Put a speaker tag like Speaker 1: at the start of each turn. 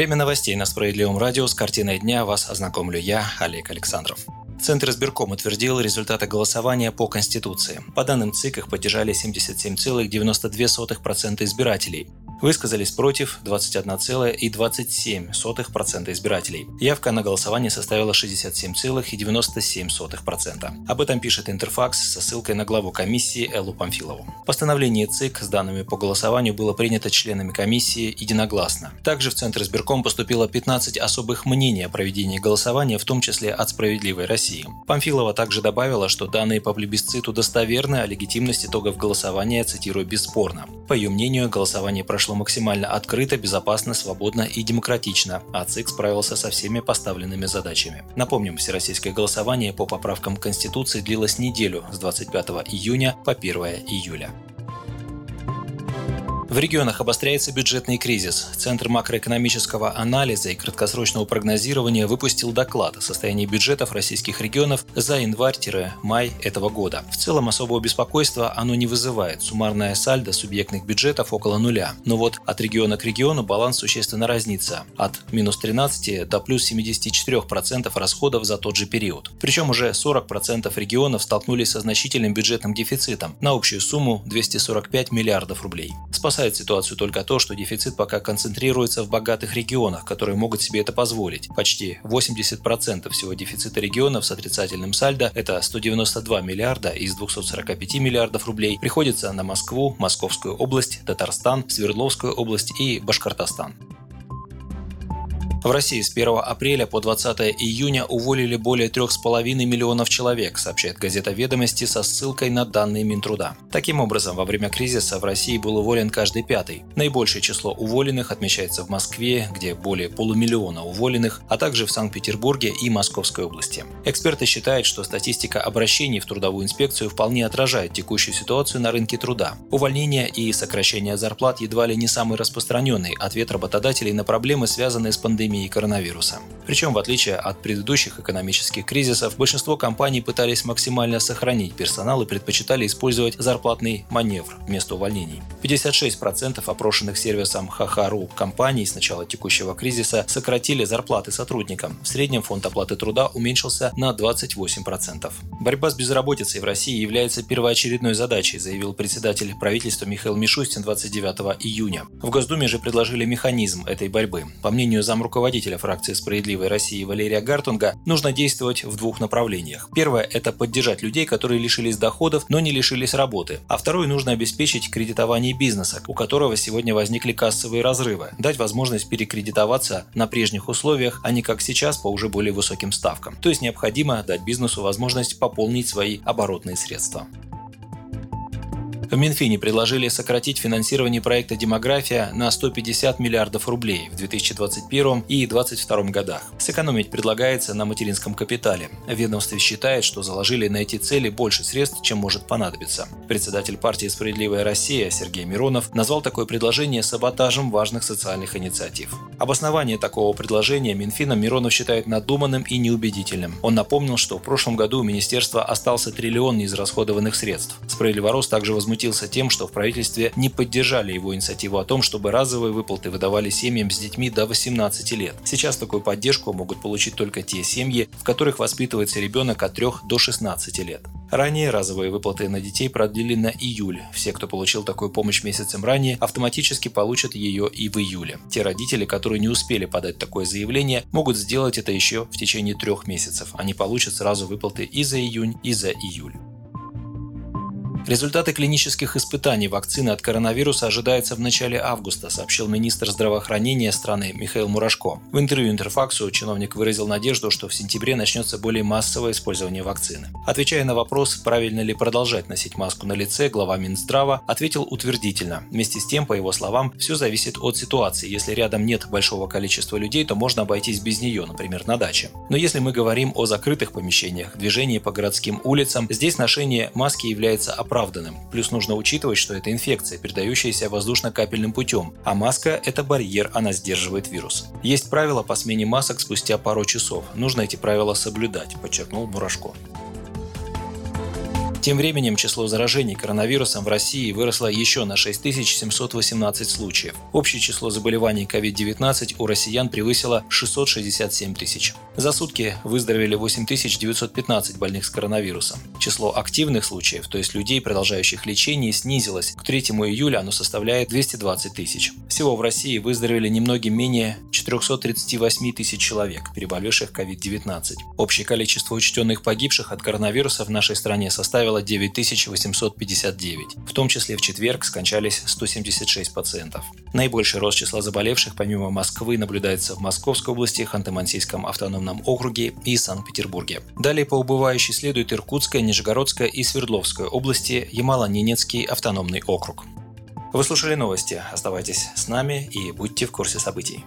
Speaker 1: Время новостей на Справедливом радио с картиной дня вас ознакомлю я, Олег Александров. Центр избирком утвердил результаты голосования по Конституции. По данным ЦИК, их поддержали 77,92% избирателей. Высказались против 21,27% избирателей. Явка на голосование составила 67,97%. Об этом пишет Интерфакс со ссылкой на главу комиссии Эллу Памфилову. Постановление ЦИК с данными по голосованию было принято членами комиссии единогласно. Также в Центр избирком поступило 15 особых мнений о проведении голосования, в том числе от «Справедливой России». Памфилова также добавила, что данные по плебисциту достоверны, а легитимность итогов голосования, цитирую, бесспорно. По ее мнению, голосование прошло прошло максимально открыто, безопасно, свободно и демократично, а ЦИК справился со всеми поставленными задачами. Напомним, всероссийское голосование по поправкам Конституции длилось неделю с 25 июня по 1 июля. В регионах обостряется бюджетный кризис. Центр макроэкономического анализа и краткосрочного прогнозирования выпустил доклад о состоянии бюджетов российских регионов за январь-май этого года. В целом особого беспокойства оно не вызывает. Суммарная сальдо субъектных бюджетов около нуля. Но вот от региона к региону баланс существенно разнится. От минус 13 до плюс 74% расходов за тот же период. Причем уже 40% регионов столкнулись со значительным бюджетным дефицитом на общую сумму 245 миллиардов рублей. Спасая спасает ситуацию только то, что дефицит пока концентрируется в богатых регионах, которые могут себе это позволить. Почти 80% всего дефицита регионов с отрицательным сальдо, это 192 миллиарда из 245 миллиардов рублей, приходится на Москву, Московскую область, Татарстан, Свердловскую область и Башкортостан. В России с 1 апреля по 20 июня уволили более 3,5 миллионов человек, сообщает газета «Ведомости» со ссылкой на данные Минтруда. Таким образом, во время кризиса в России был уволен каждый пятый. Наибольшее число уволенных отмечается в Москве, где более полумиллиона уволенных, а также в Санкт-Петербурге и Московской области. Эксперты считают, что статистика обращений в трудовую инспекцию вполне отражает текущую ситуацию на рынке труда. Увольнение и сокращение зарплат едва ли не самый распространенный ответ работодателей на проблемы, связанные с пандемией пандемии коронавируса. Причем, в отличие от предыдущих экономических кризисов, большинство компаний пытались максимально сохранить персонал и предпочитали использовать зарплатный маневр вместо увольнений. 56% опрошенных сервисом Хахару компаний с начала текущего кризиса сократили зарплаты сотрудникам. В среднем фонд оплаты труда уменьшился на 28%. Борьба с безработицей в России является первоочередной задачей, заявил председатель правительства Михаил Мишустин 29 июня. В Госдуме же предложили механизм этой борьбы. По мнению замруководителя руководителя фракции «Справедливой России» Валерия Гартунга, нужно действовать в двух направлениях. Первое – это поддержать людей, которые лишились доходов, но не лишились работы. А второе – нужно обеспечить кредитование бизнеса, у которого сегодня возникли кассовые разрывы, дать возможность перекредитоваться на прежних условиях, а не как сейчас по уже более высоким ставкам. То есть необходимо дать бизнесу возможность пополнить свои оборотные средства. В Минфине предложили сократить финансирование проекта «Демография» на 150 миллиардов рублей в 2021 и 2022 годах. Сэкономить предлагается на материнском капитале. Ведомство считает, что заложили на эти цели больше средств, чем может понадобиться. Председатель партии «Справедливая Россия» Сергей Миронов назвал такое предложение саботажем важных социальных инициатив. Обоснование такого предложения Минфином Миронов считает надуманным и неубедительным. Он напомнил, что в прошлом году у министерства остался триллион неизрасходованных средств. Справедливорос также возмутился возмутился тем, что в правительстве не поддержали его инициативу о том, чтобы разовые выплаты выдавали семьям с детьми до 18 лет. Сейчас такую поддержку могут получить только те семьи, в которых воспитывается ребенок от 3 до 16 лет. Ранее разовые выплаты на детей продлили на июль. Все, кто получил такую помощь месяцем ранее, автоматически получат ее и в июле. Те родители, которые не успели подать такое заявление, могут сделать это еще в течение трех месяцев. Они получат сразу выплаты и за июнь, и за июль. Результаты клинических испытаний вакцины от коронавируса ожидаются в начале августа, сообщил министр здравоохранения страны Михаил Мурашко. В интервью Интерфаксу чиновник выразил надежду, что в сентябре начнется более массовое использование вакцины. Отвечая на вопрос, правильно ли продолжать носить маску на лице, глава Минздрава ответил утвердительно. Вместе с тем, по его словам, все зависит от ситуации. Если рядом нет большого количества людей, то можно обойтись без нее, например, на даче. Но если мы говорим о закрытых помещениях, движении по городским улицам, здесь ношение маски является оправданным. Плюс нужно учитывать, что это инфекция, передающаяся воздушно-капельным путем, а маска – это барьер, она сдерживает вирус. Есть правила по смене масок спустя пару часов. Нужно эти правила соблюдать, подчеркнул Мурашко. Тем временем число заражений коронавирусом в России выросло еще на 6718 случаев. Общее число заболеваний COVID-19 у россиян превысило 667 тысяч. За сутки выздоровели 8915 больных с коронавирусом. Число активных случаев, то есть людей, продолжающих лечение, снизилось. К 3 июля оно составляет 220 тысяч. Всего в России выздоровели немногим менее 438 тысяч человек, переболевших COVID-19. Общее количество учтенных погибших от коронавируса в нашей стране составило 9859. В том числе в четверг скончались 176 пациентов. Наибольший рост числа заболевших помимо Москвы наблюдается в Московской области, Ханты-Мансийском автономном округе и Санкт-Петербурге. Далее по убывающей следует Иркутская, Нижегородская и Свердловская области, Ямало-Ненецкий автономный округ. Вы слушали новости. Оставайтесь с нами и будьте в курсе событий.